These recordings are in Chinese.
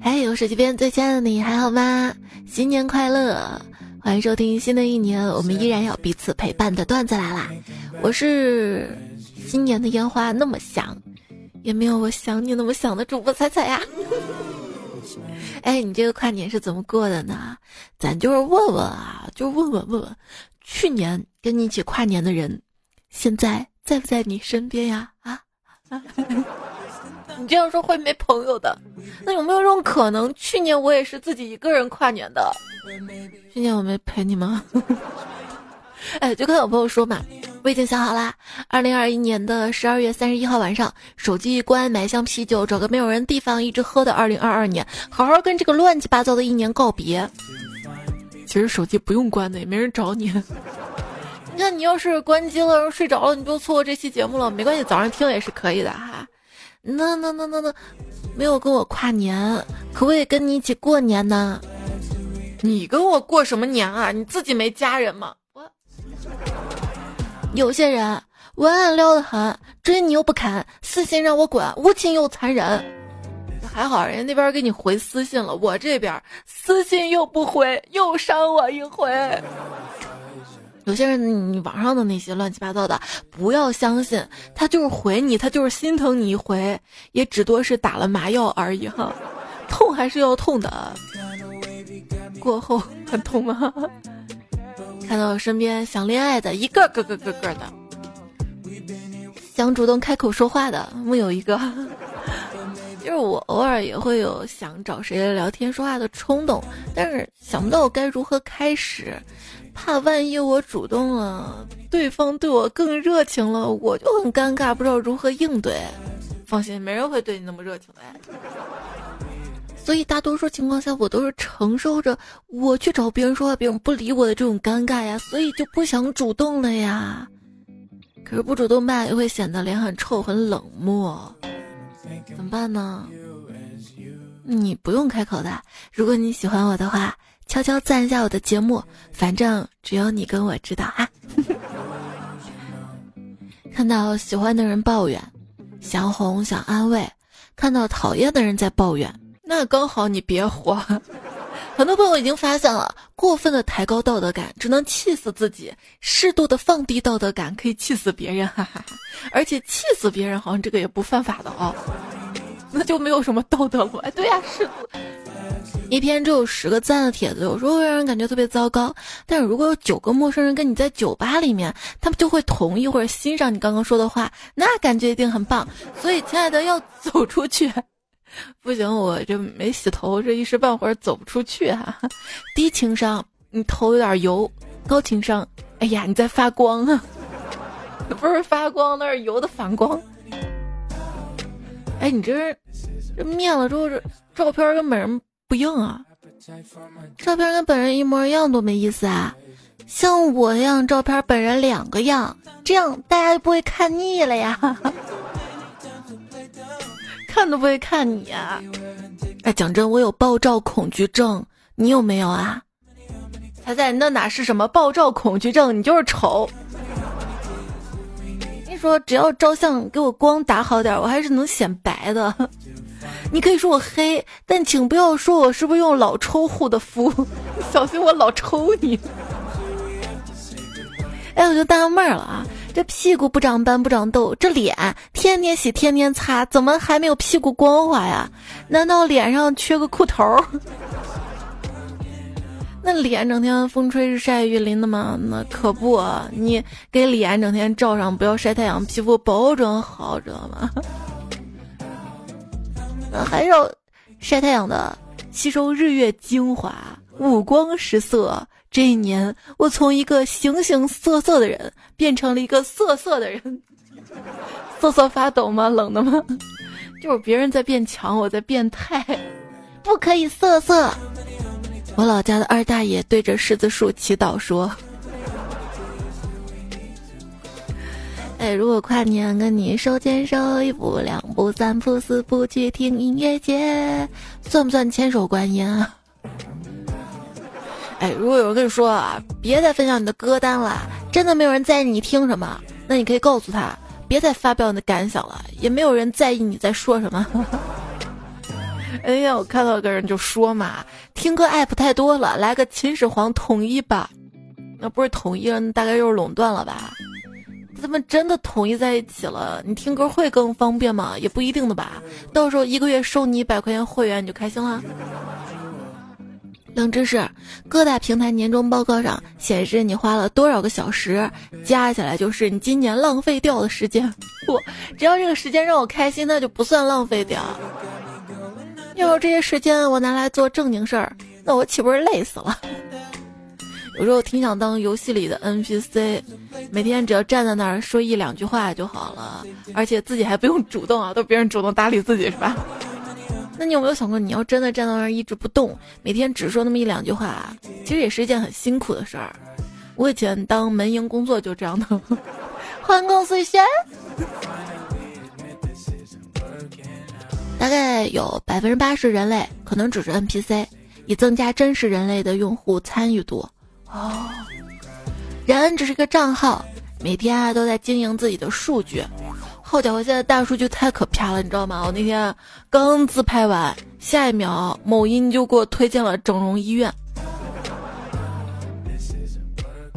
嘿，我手机边最亲爱的你还好吗？新年快乐！欢迎收听新的一年，我们依然要彼此陪伴的段子来啦！我是新年的烟花那么响，也没有我想你那么想的主播彩彩呀。哎，你这个跨年是怎么过的呢？咱就是问问啊，就问问问问，去年跟你一起跨年的人，现在在不在你身边呀？啊？你这样说会没朋友的。那有没有这种可能？去年我也是自己一个人跨年的。去年我没陪你吗？哎，就跟有朋友说嘛，我已经想好啦。二零二一年的十二月三十一号晚上，手机一关，买箱啤酒，找个没有人地方，一直喝的二零二二年，好好跟这个乱七八糟的一年告别。其实手机不用关的，也没人找你。你看，你要是关机了，睡着了，你就错过这期节目了。没关系，早上听也是可以的哈。那那那那那，没有跟我跨年，可不可以跟你一起过年呢？你跟我过什么年啊？你自己没家人吗？我有些人文案撩得很，追你又不肯，私信让我滚，无情又残忍。还好人家那边给你回私信了，我这边私信又不回，又伤我一回。有些人你网上的那些乱七八糟的，不要相信，他就是回你，他就是心疼你一回，也只多是打了麻药而已哈，痛还是要痛的。过后很痛吗？看到身边想恋爱的一个个个个个的，想主动开口说话的木有一个。就是我偶尔也会有想找谁聊天说话的冲动，但是想不到该如何开始，怕万一我主动了，对方对我更热情了，我就很尴尬，不知道如何应对。放心，没人会对你那么热情的。所以大多数情况下，我都是承受着我去找别人说话，别人不理我的这种尴尬呀，所以就不想主动了呀。可是不主动吧，又会显得脸很臭、很冷漠，怎么办呢？你不用开口的，如果你喜欢我的话，悄悄赞一下我的节目，反正只有你跟我知道哈。看到喜欢的人抱怨，想哄想安慰；看到讨厌的人在抱怨。那刚好你别活，很多朋友已经发现了，过分的抬高道德感只能气死自己，适度的放低道德感可以气死别人，哈哈。而且气死别人好像这个也不犯法的哦，那就没有什么道德了。哎，对呀，适度。一篇只有十个赞的帖子，有时候会让人感觉特别糟糕。但是如果有九个陌生人跟你在酒吧里面，他们就会同意或者欣赏你刚刚说的话，那感觉一定很棒。所以，亲爱的，要走出去。不行，我这没洗头，这一时半会儿走不出去哈。低情商，你头有点油；高情商，哎呀，你在发光啊！不是发光，那是油的反光。哎，你这这面了之后，这照片跟本人不硬啊？照片跟本人一模一样，多没意思啊！像我一样，照片本人两个样，这样大家就不会看腻了呀。看都不会看你呀！哎，讲真，我有爆照恐惧症，你有没有啊？彩彩，那哪是什么爆照恐惧症？你就是丑。说只要照相给我光打好点，我还是能显白的。你可以说我黑，但请不要说我是不是用老抽护的肤，小心我老抽你。哎，我就纳闷了啊。这屁股不长斑不长痘，这脸天天洗天天擦，怎么还没有屁股光滑呀？难道脸上缺个裤头？那脸整天风吹日晒雨淋的吗？那可不，你给脸整天照上，不要晒太阳，皮肤保准好，知道吗？还要晒太阳的，吸收日月精华，五光十色。这一年，我从一个形形色色的人变成了一个色色的人，瑟瑟发抖吗？冷的吗？就是别人在变强，我在变态，不可以瑟瑟。我老家的二大爷对着柿子树祈祷说：“哎，如果跨年跟你手牵手，一步两步三步四步去听音乐节，算不算千手观音啊？”哎，如果有人跟你说啊，别再分享你的歌单了，真的没有人在意你听什么，那你可以告诉他，别再发表你的感想了，也没有人在意你在说什么。哎呀，我看到个人就说嘛，听歌 app 太多了，来个秦始皇统一吧。那不是统一了，大概又是垄断了吧？他们真的统一在一起了，你听歌会更方便吗？也不一定的吧。到时候一个月收你一百块钱会员，你就开心了。冷知识：各大平台年终报告上显示你花了多少个小时，加起来就是你今年浪费掉的时间。不，只要这个时间让我开心，那就不算浪费掉。要是这些时间我拿来做正经事儿，那我岂不是累死了？有时候挺想当游戏里的 NPC，每天只要站在那儿说一两句话就好了，而且自己还不用主动啊，都别人主动搭理自己是吧？那你有没有想过，你要真的站到那儿一直不动，每天只说那么一两句话，其实也是一件很辛苦的事儿。我以前当门营工作就这样的，换公司先。大概有百分之八十人类可能只是 NPC，以增加真实人类的用户参与度。哦，人只是个账号，每天啊都在经营自己的数据。好家伙，现在大数据太可怕了，你知道吗？我那天刚自拍完，下一秒某音就给我推荐了整容医院。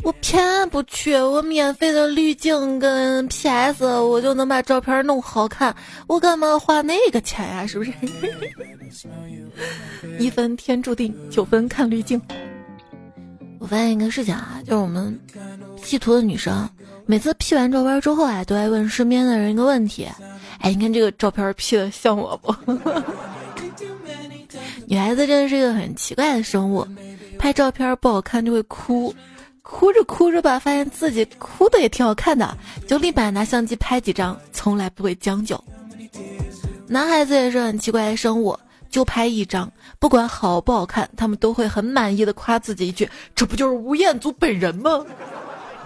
我偏不去，我免费的滤镜跟 PS，我就能把照片弄好看，我干嘛花那个钱呀？是不是？一分天注定，九分看滤镜。我发现一个事情啊，就是我们 P 图的女生。每次 P 完照片之后啊，都爱问身边的人一个问题：“哎，你看这个照片 P 的像我不？” 女孩子真的是一个很奇怪的生物，拍照片不好看就会哭，哭着哭着吧，发现自己哭的也挺好看的，就立马拿相机拍几张，从来不会将就。男孩子也是很奇怪的生物，就拍一张，不管好不好看，他们都会很满意的夸自己一句：“这不就是吴彦祖本人吗？”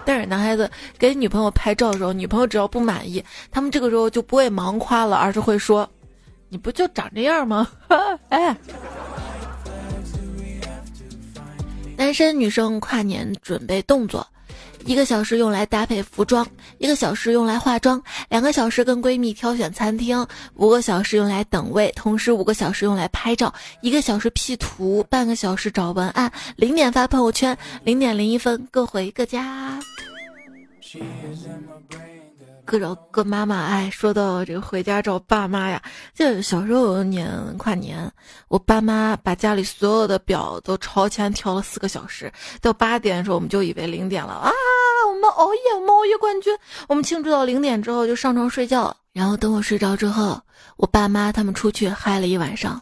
但是男孩子给女朋友拍照的时候，女朋友只要不满意，他们这个时候就不会盲夸了，而是会说：“你不就长这样吗？” 哎，单身女生跨年准备动作：一个小时用来搭配服装，一个小时用来化妆，两个小时跟闺蜜挑选餐厅，五个小时用来等位，同时五个小时用来拍照，一个小时 P 图，半个小时找文案，零点发朋友圈，零点零一分各回各家。She is in my brain. 各找各妈妈，哎，说到这个回家找爸妈呀，就小时候有一年跨年，我爸妈把家里所有的表都朝前调了四个小时，到八点的时候我们就以为零点了啊，我们熬夜，我们熬夜冠军，我们庆祝到零点之后就上床睡觉，然后等我睡着之后，我爸妈他们出去嗨了一晚上。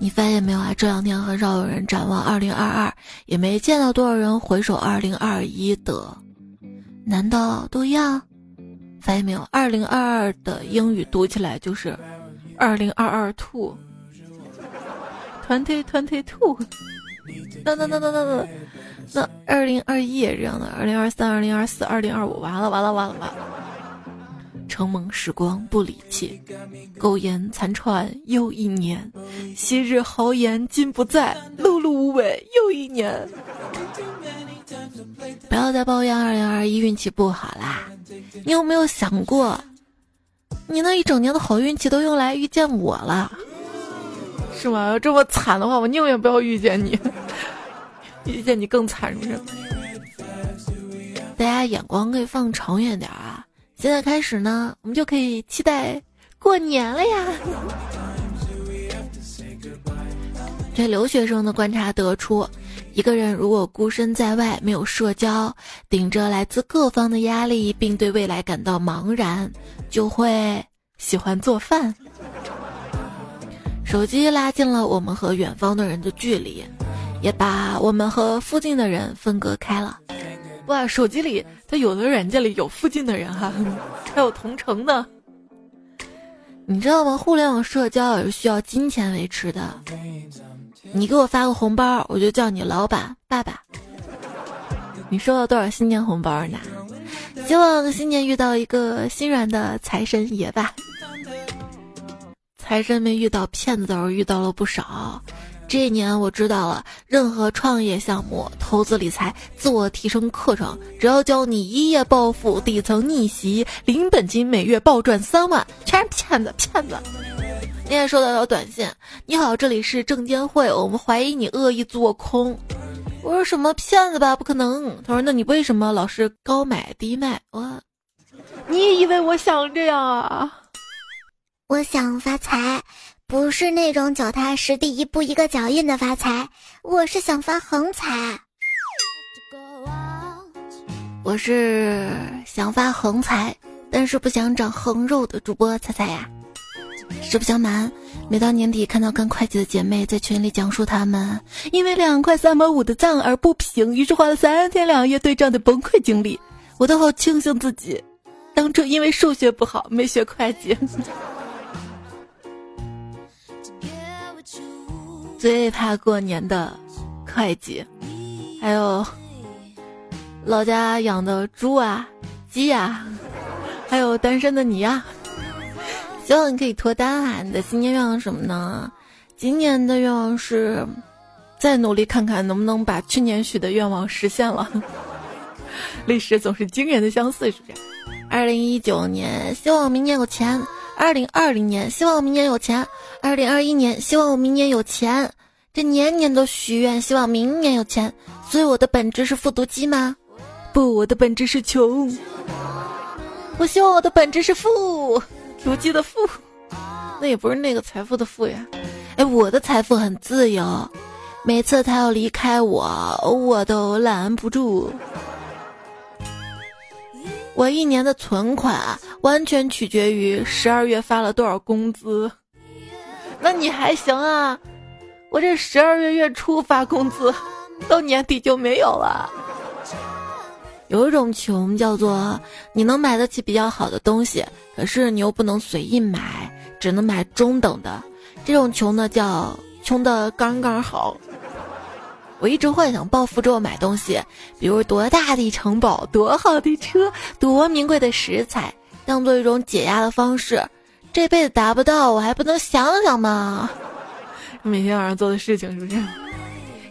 你发现没有啊？这两天很少有人展望二零二二，也没见到多少人回首二零二一的，难道都一样？发现没有？二零二二的英语读起来就是二零二二 two，twenty twenty two。那那那那那那那二零二一也是这样的，二零二三、二零二四、二零二五，完了完了完了完了。承蒙时光不离弃，苟延残喘又一年。昔日豪言今不在，碌碌无为又一年。不要再抱怨二零二一运气不好啦！你有没有想过，你那一整年的好运气都用来遇见我了，是吗？要这么惨的话，我宁愿不要遇见你，遇见你更惨，是不是？大家眼光可以放长远点啊！现在开始呢，我们就可以期待过年了呀。对留学生的观察得出，一个人如果孤身在外，没有社交，顶着来自各方的压力，并对未来感到茫然，就会喜欢做饭。手机拉近了我们和远方的人的距离，也把我们和附近的人分割开了。哇，手机里它有的软件里有附近的人哈，还有同城的，你知道吗？互联网社交也是需要金钱维持的。你给我发个红包，我就叫你老板爸爸。你收到多少新年红包呢？希望新年遇到一个心软的财神爷吧。财神没遇到，骗子倒是遇到了不少。这一年我知道了，任何创业项目、投资理财、自我提升课程，只要教你一夜暴富、底层逆袭、零本金每月暴赚三万，全是骗子，骗子！你也收到条短信，你好，这里是证监会，我们怀疑你恶意做空。我说什么骗子吧，不可能。他说那你为什么老是高买低卖？我，你以为我想这样啊？我想发财。不是那种脚踏实地、一步一个脚印的发财，我是想发横财。我是想发横财，但是不想长横肉的主播猜猜呀。实不相瞒，每到年底看到跟会计的姐妹在群里讲述她们因为两块三毛五的账而不平，于是花了三天两夜对账的崩溃经历，我都好庆幸自己当初因为数学不好没学会计。最怕过年的会计，还有老家养的猪啊、鸡呀，还有单身的你呀，希望你可以脱单啊！你的新年愿望什么呢？今年的愿望是再努力看看能不能把去年许的愿望实现了。历史总是惊人的相似，是不是？二零一九年，希望明年有钱。二零二零年，希望明年有钱；二零二一年，希望我明年有钱。这年年都许愿，希望明年有钱。所以我的本质是复读机吗？不，我的本质是穷。我希望我的本质是富，读机的富。那也不是那个财富的富呀。哎，我的财富很自由，每次他要离开我，我都拦不住。我一年的存款完全取决于十二月发了多少工资，那你还行啊？我这十二月月初发工资，到年底就没有了。有一种穷叫做你能买得起比较好的东西，可是你又不能随意买，只能买中等的。这种穷呢叫穷的刚刚好。我一直幻想暴富之后买东西，比如多大的城堡、多好的车、多名贵的食材，当做一种解压的方式。这辈子达不到，我还不能想想吗？每天晚上做的事情是不是？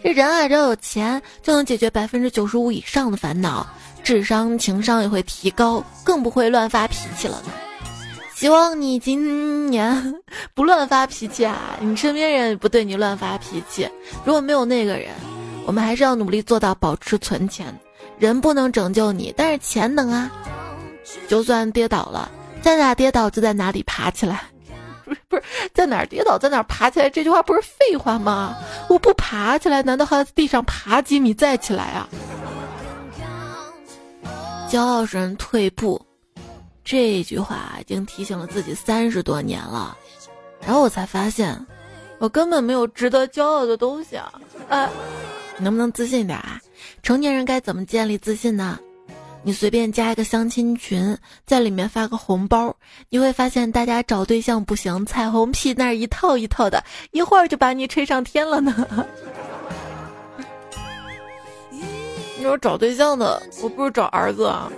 这人啊，只要有钱，就能解决百分之九十五以上的烦恼，智商、情商也会提高，更不会乱发脾气了呢。希望你今年不乱发脾气啊！你身边人不对你乱发脾气。如果没有那个人。我们还是要努力做到保持存钱，人不能拯救你，但是钱能啊！就算跌倒了，在哪跌倒就在哪里爬起来，不是不是在哪跌倒在哪爬起来，这句话不是废话吗？我不爬起来，难道还要在地上爬几米再起来啊？骄傲使人退步，这句话已经提醒了自己三十多年了，然后我才发现，我根本没有值得骄傲的东西啊！哎。能不能自信点啊？成年人该怎么建立自信呢？你随便加一个相亲群，在里面发个红包，你会发现大家找对象不行，彩虹屁那一套一套的，一会儿就把你吹上天了呢。你说找对象的，我不如找儿子啊。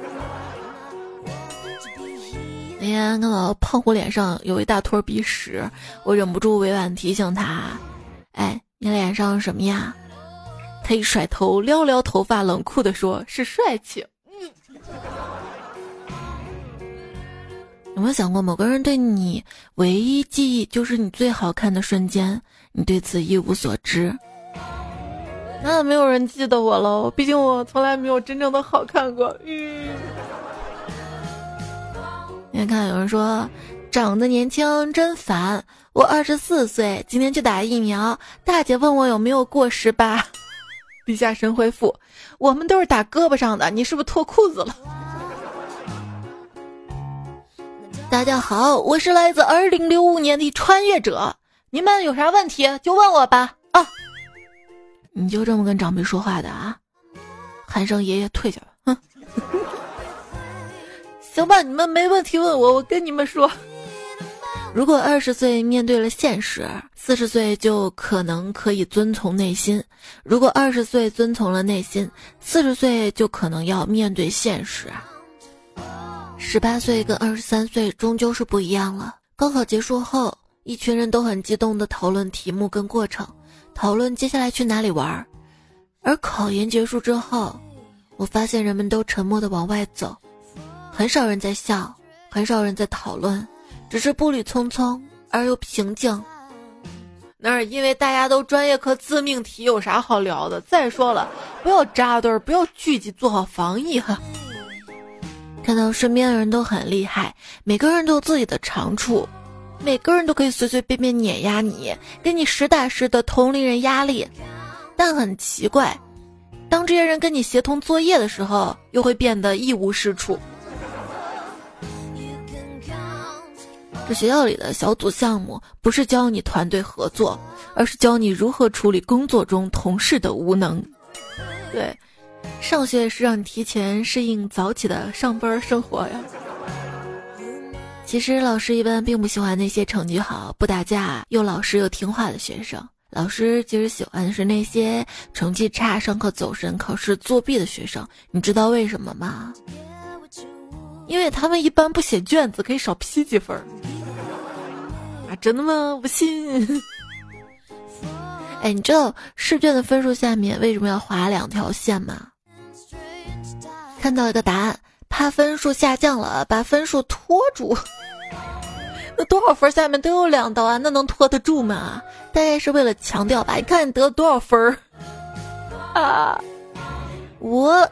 那天看到胖虎脸上有一大坨鼻屎，我忍不住委婉提醒他：“哎，你脸上什么呀？”他一甩头，撩撩头发，冷酷的说：“是帅气。”有没有想过，某个人对你唯一记忆就是你最好看的瞬间，你对此一无所知？那没有人记得我喽，毕竟我从来没有真正的好看过。嗯。你看，有人说长得年轻真烦。我二十四岁，今天去打疫苗，大姐问我有没有过十八。地下神回复：“我们都是打胳膊上的，你是不是脱裤子了？”大家好，我是来自二零六五年的穿越者，你们有啥问题就问我吧。啊，你就这么跟长辈说话的啊？喊声爷爷退下吧。哼，行吧，你们没问题问我，我跟你们说。如果二十岁面对了现实，四十岁就可能可以遵从内心；如果二十岁遵从了内心，四十岁就可能要面对现实。十八岁跟二十三岁终究是不一样了。高考结束后，一群人都很激动地讨论题目跟过程，讨论接下来去哪里玩儿。而考研结束之后，我发现人们都沉默的往外走，很少人在笑，很少人在讨论，只是步履匆匆而又平静。那是因为大家都专业课自命题，有啥好聊的？再说了，不要扎堆儿，不要聚集，做好防疫哈。看到身边的人都很厉害，每个人都有自己的长处，每个人都可以随随便便碾压你，给你实打实的同龄人压力。但很奇怪，当这些人跟你协同作业的时候，又会变得一无是处。这学校里的小组项目不是教你团队合作，而是教你如何处理工作中同事的无能。对，上学是让你提前适应早起的上班生活呀。其实老师一般并不喜欢那些成绩好、不打架又老实又听话的学生，老师其实喜欢的是那些成绩差、上课走神、考试作弊的学生。你知道为什么吗？因为他们一般不写卷子，可以少批几分。啊，真的吗？不信。哎，你知道试卷的分数下面为什么要划两条线吗？看到一个答案，怕分数下降了，把分数拖住。那多少分下面都有两道啊，那能拖得住吗？大概是为了强调吧。你看你得了多少分儿啊？我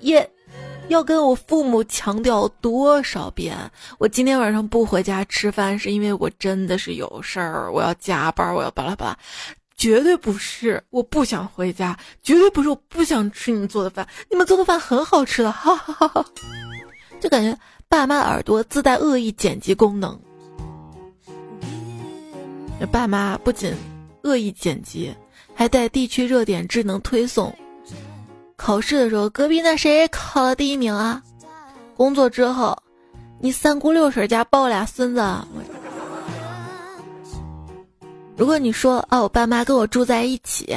也。要跟我父母强调多少遍？我今天晚上不回家吃饭，是因为我真的是有事儿，我要加班，我要巴拉巴拉，绝对不是我不想回家，绝对不是我不想吃你们做的饭，你们做的饭很好吃的，哈哈哈哈！就感觉爸妈耳朵自带恶意剪辑功能，爸妈不仅恶意剪辑，还带地区热点智能推送。考试的时候，隔壁那谁考了第一名啊？工作之后，你三姑六婶家抱俩孙子。如果你说啊，我爸妈跟我住在一起，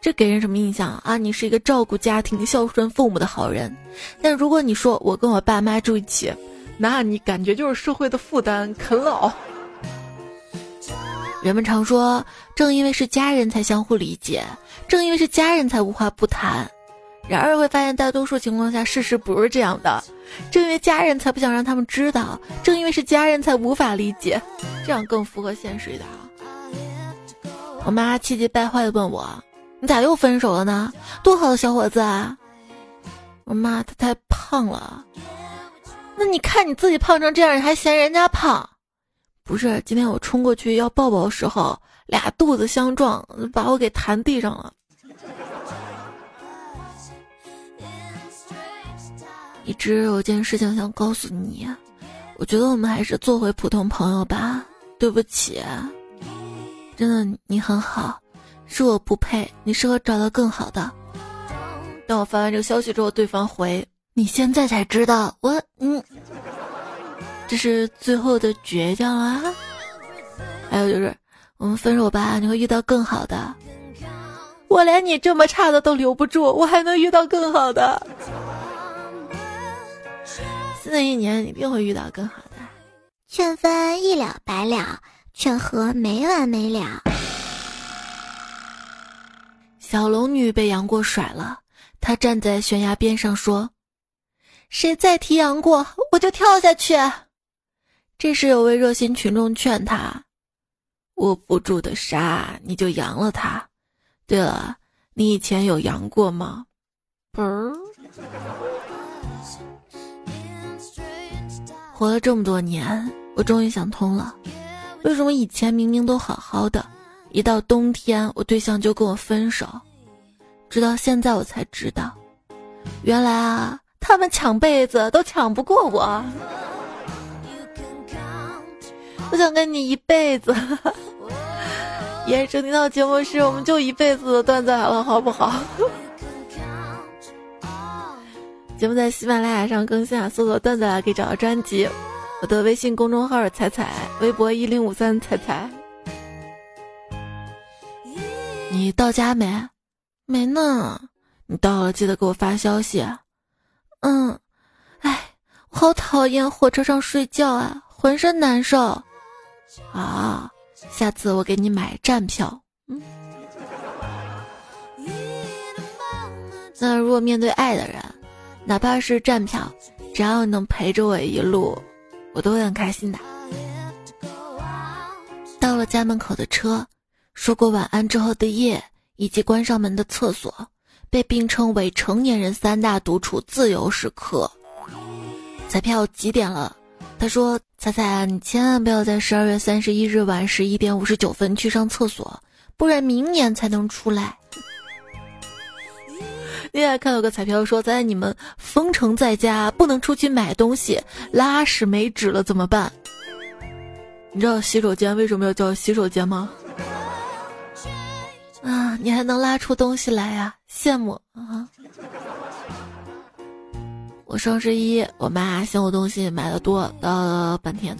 这给人什么印象啊？你是一个照顾家庭、孝顺父母的好人。但如果你说我跟我爸妈住一起，那你感觉就是社会的负担，啃老。人们常说，正因为是家人才相互理解，正因为是家人才无话不谈。然而会发现，大多数情况下，事实不是这样的。正因为家人才不想让他们知道，正因为是家人才无法理解，这样更符合现实一点。我妈气急败坏的问我：“你咋又分手了呢？多好的小伙子啊！”我妈他太胖了。那你看你自己胖成这样，你还嫌人家胖？不是，今天我冲过去要抱抱的时候，俩肚子相撞，把我给弹地上了。一直有件事情想告诉你，我觉得我们还是做回普通朋友吧。对不起，真的你很好，是我不配，你适合找到更好的。当我发完这个消息之后，对方回：“你现在才知道我，嗯，这是最后的倔强啊。”还有就是，我们分手吧，你会遇到更好的。我连你这么差的都留不住，我还能遇到更好的。新的一年一定会遇到更好的。劝分一了百了，劝和没完没了。小龙女被杨过甩了，她站在悬崖边上说：“谁再提杨过，我就跳下去。”这时有位热心群众劝她：“握不住的沙，你就扬了它。对了，你以前有扬过吗？”嘣儿。活了这么多年，我终于想通了，为什么以前明明都好好的，一到冬天我对象就跟我分手。直到现在我才知道，原来啊，他们抢被子都抢不过我。我想跟你一辈子。也收听到节目时，我们就一辈子的段子来了，好不好？节目在喜马拉雅上更新啊，搜索“段子来”可以找到专辑。我的微信公众号“彩彩”，微博一零五三彩彩。你到家没？没呢。你到了记得给我发消息。嗯。哎，我好讨厌火车上睡觉啊，浑身难受。啊，下次我给你买站票。嗯。那如果面对爱的人，哪怕是站票，只要你能陪着我一路，我都会很开心的。到了家门口的车，说过晚安之后的夜，以及关上门的厕所，被并称为成年人三大独处自由时刻。彩票几点了？他说：“彩彩，你千万不要在十二月三十一日晚十一点五十九分去上厕所，不然明年才能出来。”另外看到个彩票说，在你们封城在家，不能出去买东西，拉屎没纸了怎么办？你知道洗手间为什么要叫洗手间吗？啊，你还能拉出东西来呀，羡慕啊！我双十一，我妈嫌我东西买的多了半天；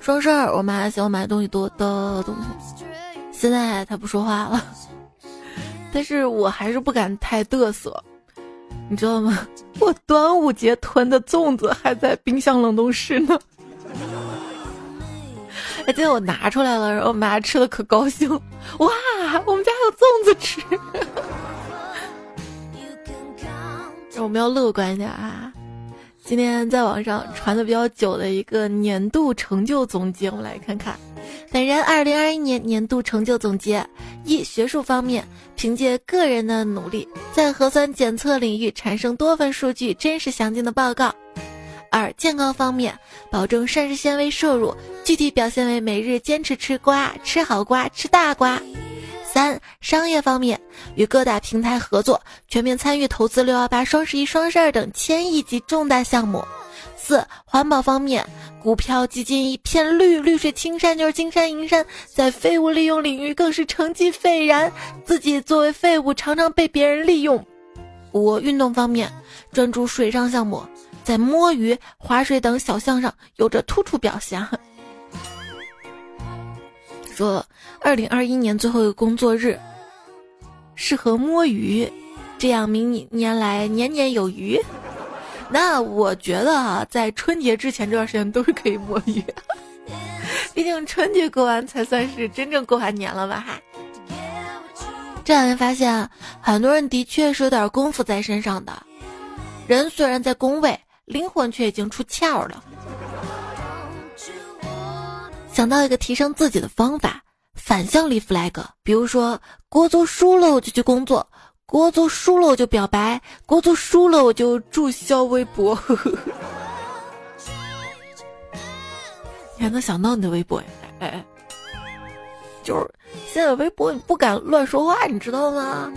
双十二，我妈嫌我买的东西多的东西。现在她不说话了，但是我还是不敢太嘚瑟。你知道吗？我端午节囤的粽子还在冰箱冷冻室呢。哎，今天我拿出来了，然后我妈吃的可高兴。哇，我们家有粽子吃。我们要乐观一点啊！今天在网上传的比较久的一个年度成就总结，我们来看看。本人二零二一年年度成就总结：一、学术方面，凭借个人的努力，在核酸检测领域产生多份数据真实详尽的报告；二、健康方面，保证膳食纤维摄入，具体表现为每日坚持吃瓜，吃好瓜，吃大瓜；三、商业方面，与各大平台合作，全面参与投资六幺八、双十一、双十二等千亿级重大项目；四、环保方面。股票基金一片绿，绿水青山就是金山银山，在废物利用领域更是成绩斐然。自己作为废物，常常被别人利用。五运动方面专注水上项目，在摸鱼、划水等小项上有着突出表现。说二零二一年最后一个工作日，适合摸鱼，这样明年来年年有余。那我觉得啊，在春节之前这段时间都是可以摸鱼，毕竟春节过完才算是真正过完年了吧？哈。这两天发现，很多人的确是有点功夫在身上的，人虽然在工位，灵魂却已经出窍了。想到一个提升自己的方法，反向立 flag，比如说国足输了我就去工作。国足输了我就表白，国足输了我就注销微博。你还能想到你的微博呀？哎，就是现在微博你不敢乱说话，你知道吗？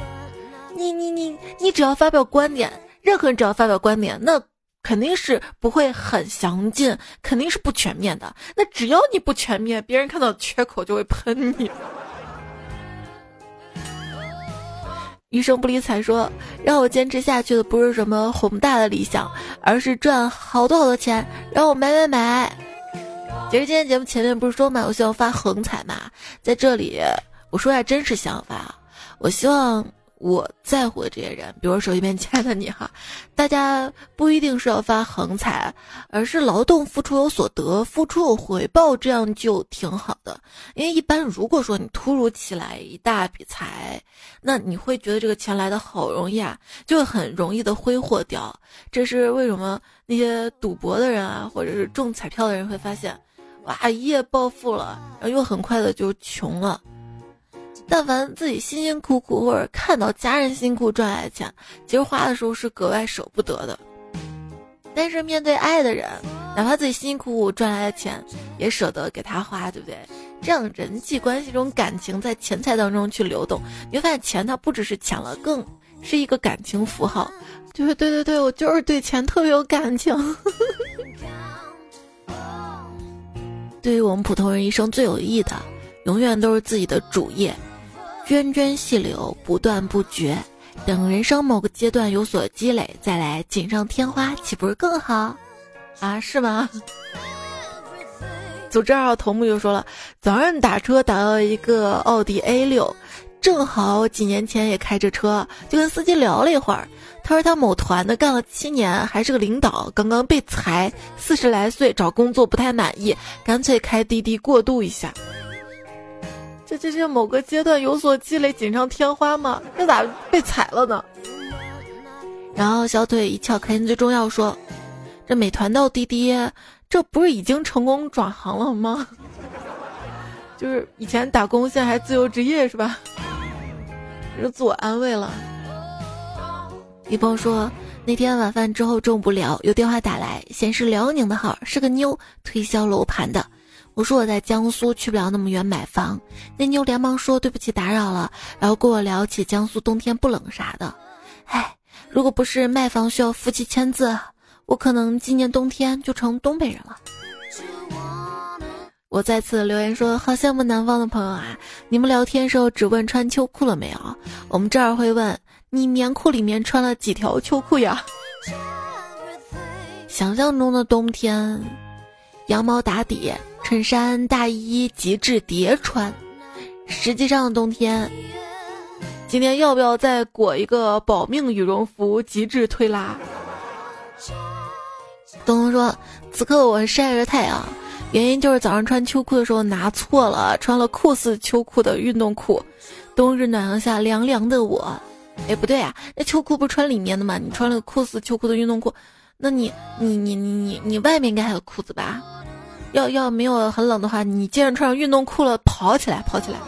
你你你你只要发表观点，任何人只要发表观点，那肯定是不会很详尽，肯定是不全面的。那只要你不全面，别人看到缺口就会喷你。余生不理睬说：“让我坚持下去的不是什么宏大的理想，而是赚好多好多钱，让我买买买。”其实今天节目前面不是说嘛，我希望发横财嘛，在这里我说下真实想法，我希望。我在乎的这些人，比如手机边亲爱的你哈，大家不一定是要发横财，而是劳动付出有所得，付出有回报，这样就挺好的。因为一般如果说你突如其来一大笔财，那你会觉得这个钱来的好容易啊，就很容易的挥霍掉。这是为什么那些赌博的人啊，或者是中彩票的人会发现，哇一夜暴富了，然后又很快的就穷了。但凡自己辛辛苦苦，或者看到家人辛苦赚来的钱，其实花的时候是格外舍不得的。但是面对爱的人，哪怕自己辛辛苦苦赚来的钱，也舍得给他花，对不对？这样人际关系中感情在钱财当中去流动，你会发现钱它不只是钱了，更是一个感情符号。就是对对对，我就是对钱特别有感情。对于我们普通人一生最有意义的，永远都是自己的主业。涓涓细流，不断不绝。等人生某个阶段有所积累，再来锦上添花，岂不是更好？啊，是吗？组织二号头目又说了，早上打车打到一个奥迪 A 六，正好几年前也开着车，就跟司机聊了一会儿。他说他某团的干了七年，还是个领导，刚刚被裁，四十来岁，找工作不太满意，干脆开滴滴过渡一下。这这是某个阶段有所积累锦上添花吗？这咋被踩了呢？然后小腿一翘，开心最重要。说，这美团到滴滴，这不是已经成功转行了吗？就是以前打工，现在还自由职业是吧？这是自我安慰了。一朋友说，那天晚饭之后中不了，有电话打来，显示辽宁的号，是个妞推销楼盘的。我说我在江苏，去不了那么远买房。那妞连忙说对不起，打扰了，然后跟我聊起江苏冬天不冷啥的。唉，如果不是卖房需要夫妻签字，我可能今年冬天就成东北人了。我再次留言说，好羡慕南方的朋友啊！你们聊天时候只问穿秋裤了没有，我们这儿会问。你棉裤里面穿了几条秋裤呀？想象中的冬天，羊毛打底，衬衫大衣极致叠穿。实际上冬天，今天要不要再裹一个保命羽绒服，极致推拉？东东说：“此刻我晒着太阳，原因就是早上穿秋裤的时候拿错了，穿了酷似秋裤的运动裤。冬日暖阳下凉凉的我。”哎，不对啊，那秋裤不穿里面的吗？你穿了个酷似秋裤的运动裤，那你你你你你你外面应该还有裤子吧？要要没有很冷的话，你既然穿上运动裤了，跑起来跑起来。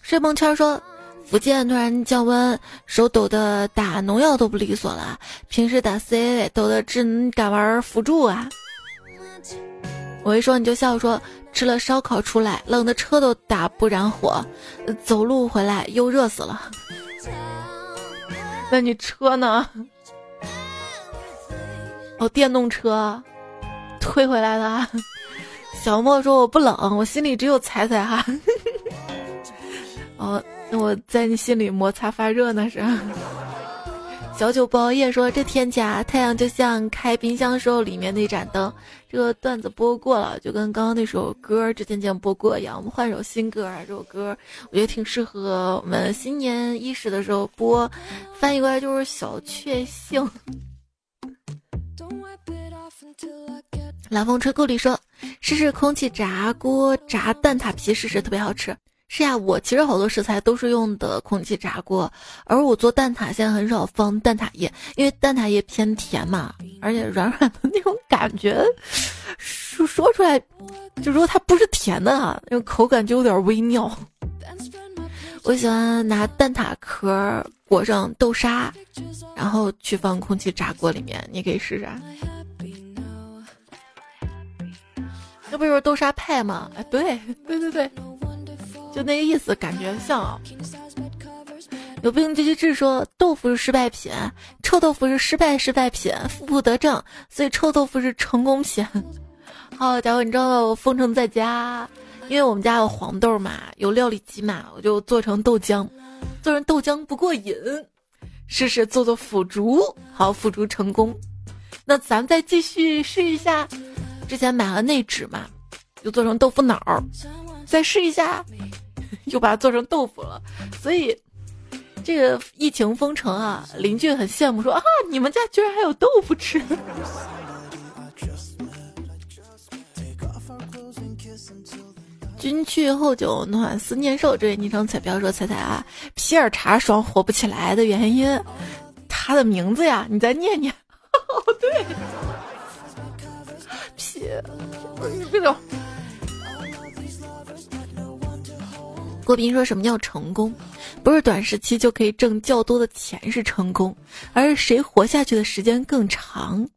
睡梦圈说，福建突然降温，手抖的打农药都不利索了，平时打 CA 抖的只能敢玩辅助啊。我一说你就笑说。吃了烧烤出来，冷的车都打不燃火，走路回来又热死了。那你车呢？哦，电动车推回来了。小莫说我不冷，我心里只有彩彩哈。哦，那我在你心里摩擦发热呢是。小酒不熬夜说：“这天气啊，太阳就像开冰箱时候里面那盏灯。”这个段子播过了，就跟刚刚那首歌之前前播过一样。我们换首新歌啊，这首歌我觉得挺适合我们新年伊始的时候播。翻译过来就是小确幸。冷风吹故里说：“试试空气炸锅炸蛋挞皮试试，特别好吃。”是呀，我其实好多食材都是用的空气炸锅，而我做蛋挞现在很少放蛋挞液，因为蛋挞液偏甜嘛，而且软软的那种感觉，说说出来，就说它不是甜的啊，那种口感就有点微妙。我喜欢拿蛋挞壳裹上豆沙，然后去放空气炸锅里面，你可以试试。这不就是豆沙派吗？哎，对对对对。就那个意思，感觉像啊。有病就去治，说豆腐是失败品，臭豆腐是失败失败品，负不得正，所以臭豆腐是成功品。好家伙，你知道我封城在家，因为我们家有黄豆嘛，有料理机嘛，我就做成豆浆，做成豆浆不过瘾，试试做做腐竹，好腐竹成功。那咱们再继续试一下，之前买了内酯嘛，就做成豆腐脑儿，再试一下。又把它做成豆腐了，所以这个疫情封城啊，邻居很羡慕，说啊，你们家居然还有豆腐吃。君去后酒暖思念瘦，这位昵称彩票说彩彩啊，皮尔茶爽火不起来的原因，他的名字呀，你再念念。别走。郭斌说什么叫成功？不是短时期就可以挣较多的钱是成功，而是谁活下去的时间更长。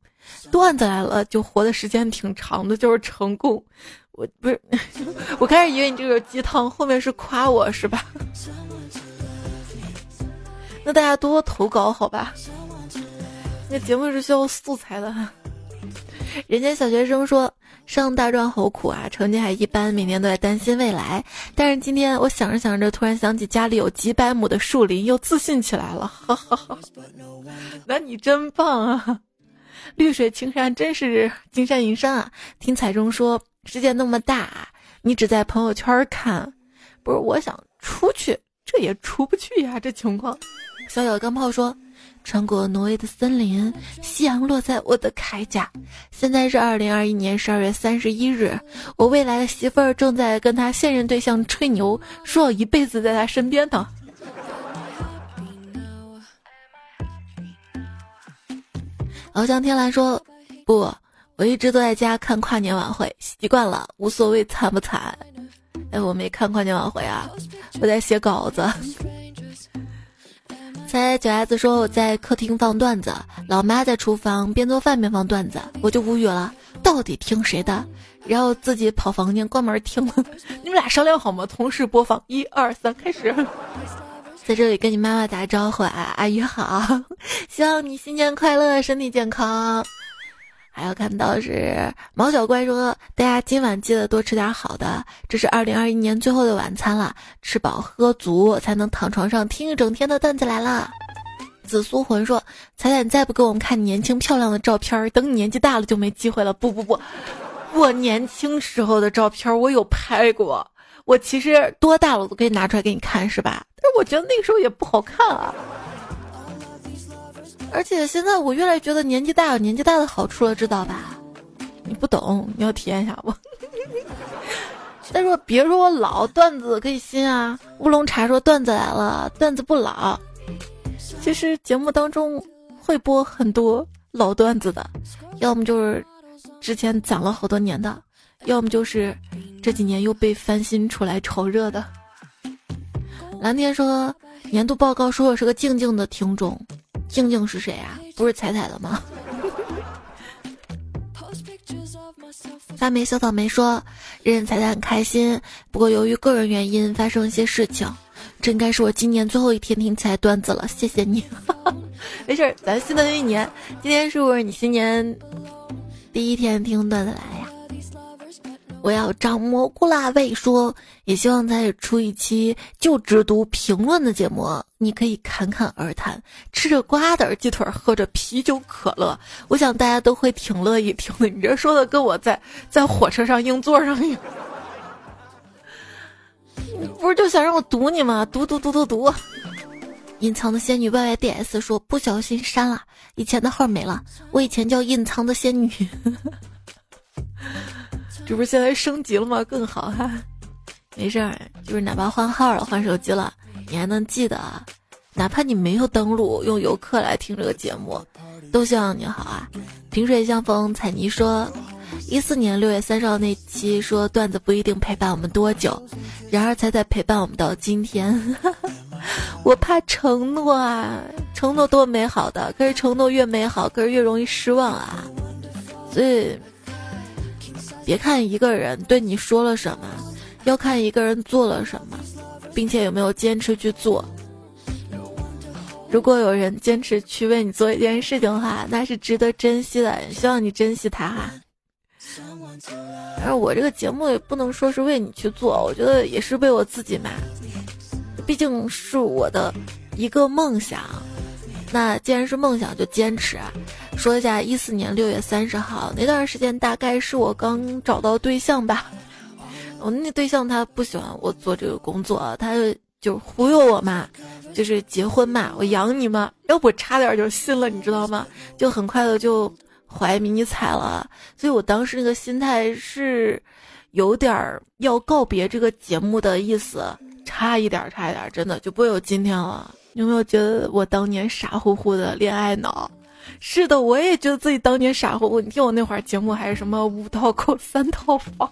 段子来了，就活的时间挺长的，就是成功。我不是，我开始以为你这个鸡汤后面是夸我是吧？那大家多多投稿好吧？那节目是需要素材的。人家小学生说。上大专好苦啊，成绩还一般，每年都在担心未来。但是今天我想着想着，突然想起家里有几百亩的树林，又自信起来了。哈哈哈，那你真棒啊！绿水青山真是金山银山啊！听彩中说，世界那么大，你只在朋友圈看，不是？我想出去，这也出不去呀，这情况。小小钢炮说。穿过挪威的森林，夕阳落在我的铠甲。现在是二零二一年十二月三十一日，我未来的媳妇儿正在跟他现任对象吹牛，说要一辈子在他身边呢。翱翔天蓝说：“不，我一直都在家看跨年晚会，习惯了，无所谓惨不惨。”哎，我没看跨年晚会啊，我在写稿子。才脚丫子说我在客厅放段子，老妈在厨房边做饭边放段子，我就无语了，到底听谁的？然后自己跑房间关门听。你们俩商量好吗？同时播放，一二三，开始。在这里跟你妈妈打个招呼啊，阿姨好，希望你新年快乐，身体健康。还有看到是毛小怪说，大家今晚记得多吃点好的，这是二零二一年最后的晚餐了，吃饱喝足才能躺床上听一整天的段子来了。紫苏魂说，彩彩你再不给我们看年轻漂亮的照片，等你年纪大了就没机会了。不不不，我年轻时候的照片我有拍过，我其实多大了我都可以拿出来给你看，是吧？但是我觉得那个时候也不好看啊。而且现在我越来越觉得年纪大有年纪大的好处了，知道吧？你不懂，你要体验一下不？再说别说我老，段子可以新啊。乌龙茶说段子来了，段子不老。其实节目当中会播很多老段子的，要么就是之前攒了好多年的，要么就是这几年又被翻新出来炒热的。蓝天说年度报告说我是个静静的听众。静静是谁啊？不是彩彩的吗？发霉小草莓说：“认认彩彩很开心，不过由于个人原因发生一些事情，这应该是我今年最后一天听起来段子了。谢谢你，没事儿，咱新的一年，今天是不是你新年第一天听段子来呀？”我要长蘑菇啦！喂，说也希望再出一期就只读评论的节目，你可以侃侃而谈，吃着瓜子儿鸡腿，喝着啤酒可乐，我想大家都会挺乐意听的。你这说的跟我在在火车上硬座上一样，你不是就想让我读你吗？读读读读读。隐藏的仙女 Y Y D S 说不小心删了以前的号没了，我以前叫隐藏的仙女。这不是现在升级了吗？更好哈，没事儿，就是哪怕换号了、换手机了，你还能记得啊。哪怕你没有登录，用游客来听这个节目，都希望你好啊。萍水相逢，彩泥说，一四年六月三十号那期说段子不一定陪伴我们多久，然而才在陪伴我们到今天。我怕承诺啊，承诺多美好的，可是承诺越美好，可是越容易失望啊，所以。别看一个人对你说了什么，要看一个人做了什么，并且有没有坚持去做。如果有人坚持去为你做一件事情的话，那是值得珍惜的，希望你珍惜他哈。而我这个节目也不能说是为你去做，我觉得也是为我自己嘛，毕竟是我的一个梦想。那既然是梦想，就坚持。说一下，一四年六月三十号那段时间，大概是我刚找到对象吧。我那对象他不喜欢我做这个工作，他就就忽悠我嘛，就是结婚嘛，我养你嘛。要不我差点就信了，你知道吗？就很快的就怀迷你彩了。所以我当时那个心态是有点要告别这个节目的意思，差一点，差一点，真的就不会有今天了。有没有觉得我当年傻乎乎的恋爱脑？是的，我也觉得自己当年傻乎乎。你听我那会儿节目还是什么五套口三套房，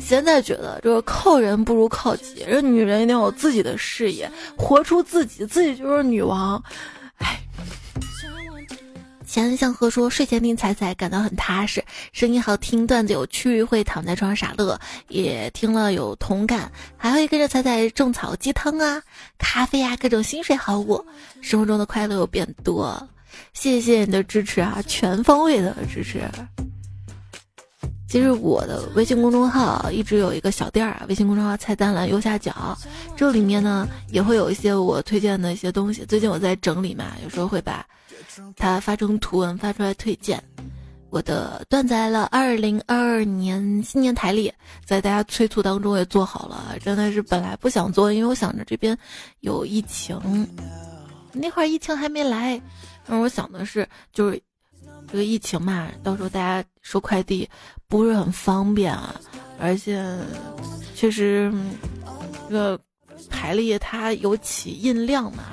现在觉得这个靠人不如靠己，这女人一定要有自己的事业，活出自己，自己就是女王。哎。前向和说睡前听彩彩感到很踏实，声音好听，段子有趣，会躺在床上傻乐，也听了有同感，还会跟着彩彩种草鸡汤啊、咖啡啊，各种薪水好物，生活中的快乐又变多。谢谢你的支持啊，全方位的支持。其实我的微信公众号一直有一个小店儿啊，微信公众号菜单栏右下角，这里面呢也会有一些我推荐的一些东西。最近我在整理嘛，有时候会把。它发成图文发出来推荐，我的段子来了。二零二二年新年台历，在大家催促当中也做好了。真的是本来不想做，因为我想着这边有疫情，那会儿疫情还没来。然后我想的是，就是这个疫情嘛，到时候大家收快递不是很方便啊，而且确实这个台历它有起印量嘛。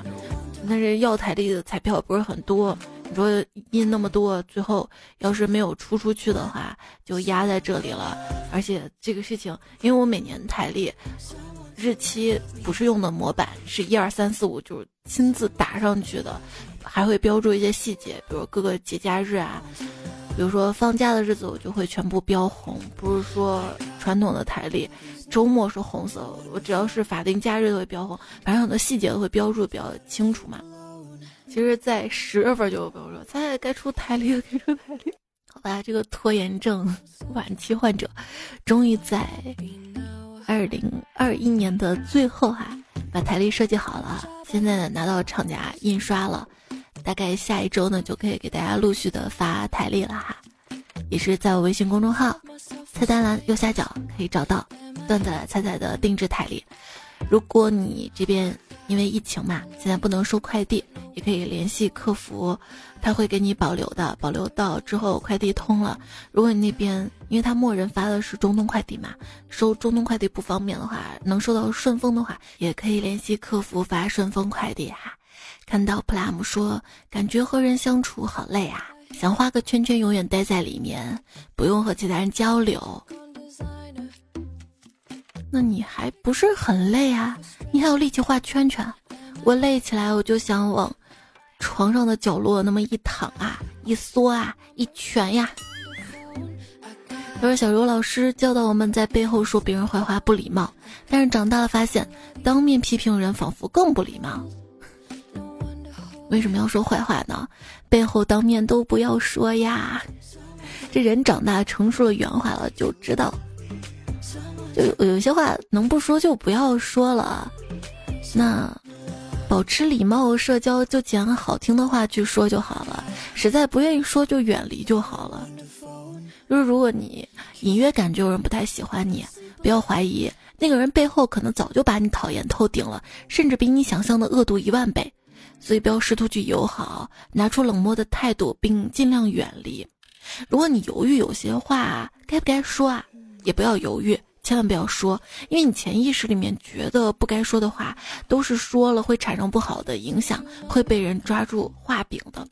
但是要台历的彩票不是很多，你说印那么多，最后要是没有出出去的话，就压在这里了。而且这个事情，因为我每年台历日期不是用的模板，是一二三四五，就是亲自打上去的，还会标注一些细节，比如各个节假日啊，比如说放假的日子，我就会全部标红。不是说传统的台历周末是红色，我只要是法定假日都会标红，反正很多细节都会标注比较清楚嘛。其实，在十月份就有朋友说：“在该出台历，该出台历。”好吧，这个拖延症晚期患者，终于在二零二一年的最后哈，把台历设计好了。现在，拿到厂家印刷了，大概下一周呢，就可以给大家陆续的发台历了哈。也是在我微信公众号菜单栏右下角可以找到段子彩彩的定制台历。如果你这边因为疫情嘛，现在不能收快递。也可以联系客服，他会给你保留的，保留到之后快递通了。如果你那边，因为他默认发的是中东快递嘛，收中东快递不方便的话，能收到顺丰的话，也可以联系客服发顺丰快递哈。看到 Plum 说，感觉和人相处好累啊，想画个圈圈永远待在里面，不用和其他人交流。那你还不是很累啊？你还有力气画圈圈？我累起来，我就想往。床上的角落那么一躺啊，一缩啊，一蜷呀。他说：“小柔老师教导我们在背后说别人坏话不礼貌，但是长大了发现，当面批评人仿佛更不礼貌。为什么要说坏话呢？背后当面都不要说呀。这人长大成熟了，圆滑了，就知道，就有有些话能不说就不要说了。那。”保持礼貌社交，就捡好听的话去说就好了。实在不愿意说，就远离就好了。就是如果你隐约感觉有人不太喜欢你，不要怀疑，那个人背后可能早就把你讨厌透顶了，甚至比你想象的恶毒一万倍。所以不要试图去友好，拿出冷漠的态度，并尽量远离。如果你犹豫，有些话该不该说啊，也不要犹豫。千万不要说，因为你潜意识里面觉得不该说的话，都是说了会产生不好的影响，会被人抓住画饼的。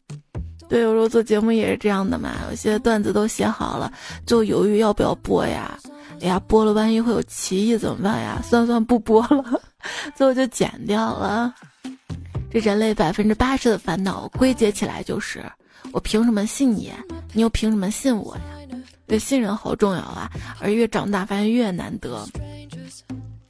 对，有时候做节目也是这样的嘛，有些段子都写好了，就犹豫要不要播呀。哎呀，播了万一会有歧义怎么办呀？算算不播了，最后就剪掉了。这人类百分之八十的烦恼归结起来就是：我凭什么信你？你又凭什么信我呀？对信任好重要啊，而越长大发现越难得。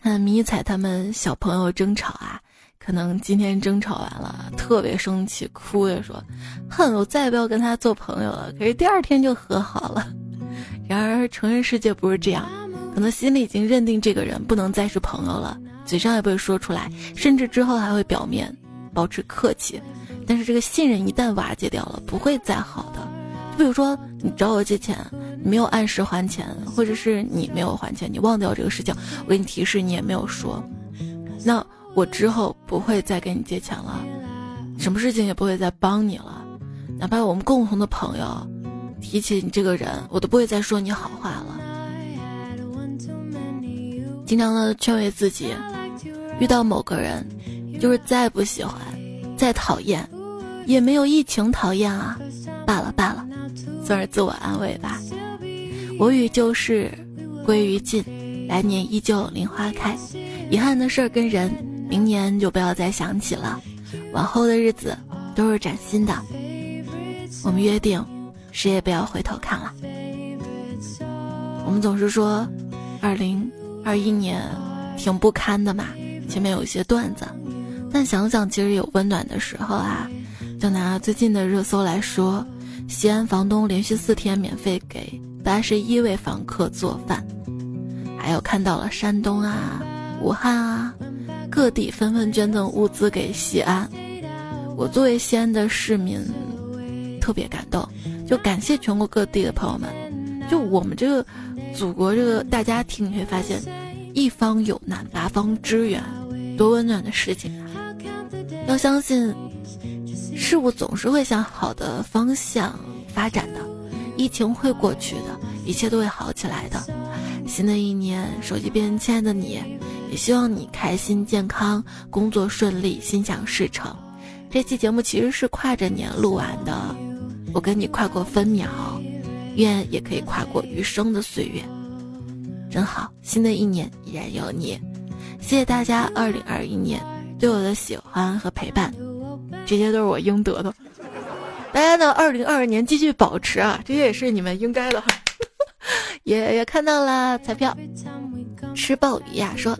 看迷彩他们小朋友争吵啊，可能今天争吵完了，特别生气，哭着说：“哼我再也不要跟他做朋友了。”可是第二天就和好了。然而成人世界不是这样，可能心里已经认定这个人不能再是朋友了，嘴上也不会说出来，甚至之后还会表面保持客气，但是这个信任一旦瓦解掉了，不会再好的。就比如说你找我借钱。你没有按时还钱，或者是你没有还钱，你忘掉这个事情，我给你提示，你也没有说，那我之后不会再给你借钱了，什么事情也不会再帮你了，哪怕我们共同的朋友提起你这个人，我都不会再说你好话了。经常的劝慰自己，遇到某个人，就是再不喜欢，再讨厌，也没有疫情讨厌啊，罢，算是自我安慰吧。我与旧事归于尽，来年依旧莲花开。遗憾的事儿跟人，明年就不要再想起了。往后的日子都是崭新的。我们约定，谁也不要回头看了。我们总是说，二零二一年挺不堪的嘛，前面有一些段子，但想想其实有温暖的时候啊。就拿最近的热搜来说，西安房东连续四天免费给。八十一位房客做饭，还有看到了山东啊、武汉啊，各地纷纷捐赠物资给西安。我作为西安的市民，特别感动，就感谢全国各地的朋友们。就我们这个祖国这个大家庭，你会发现，一方有难八方支援，多温暖的事情啊！要相信，事物总是会向好的方向发展的。疫情会过去的，一切都会好起来的。新的一年，手机边亲爱的你，也希望你开心健康，工作顺利，心想事成。这期节目其实是跨着年录完的，我跟你跨过分秒，愿也可以跨过余生的岁月，真好。新的一年依然有你，谢谢大家二零二一年对我的喜欢和陪伴，这些都是我应得的。大家呢，二零二二年继续保持啊，这些也是你们应该的。也也看到了彩票，吃鲍鱼呀，说。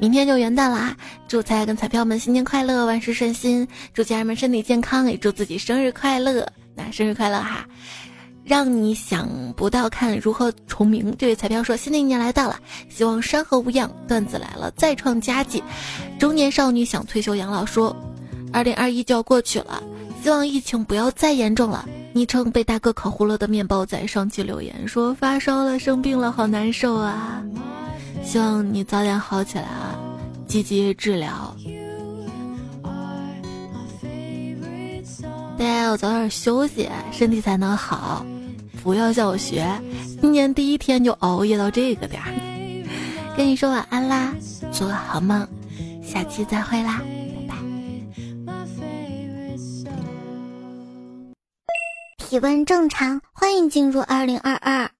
明天就元旦了啊！祝彩跟彩票们新年快乐，万事顺心！祝家人们身体健康，也祝自己生日快乐！那生日快乐哈！让你想不到看如何重名。这位彩票说：“新的一年来到了，希望山河无恙，段子来了再创佳绩。”中年少女想退休养老说：“二零二一就要过去了，希望疫情不要再严重了。”昵称被大哥烤糊了的面包仔上期留言说：“发烧了，生病了，好难受啊！”希望你早点好起来啊！积极治疗，大家要早点休息，身体才能好。不要向我学，今年第一天就熬夜到这个点儿。跟你说晚安啦，做个好梦，下期再会啦，体温正常，欢迎进入二零二二。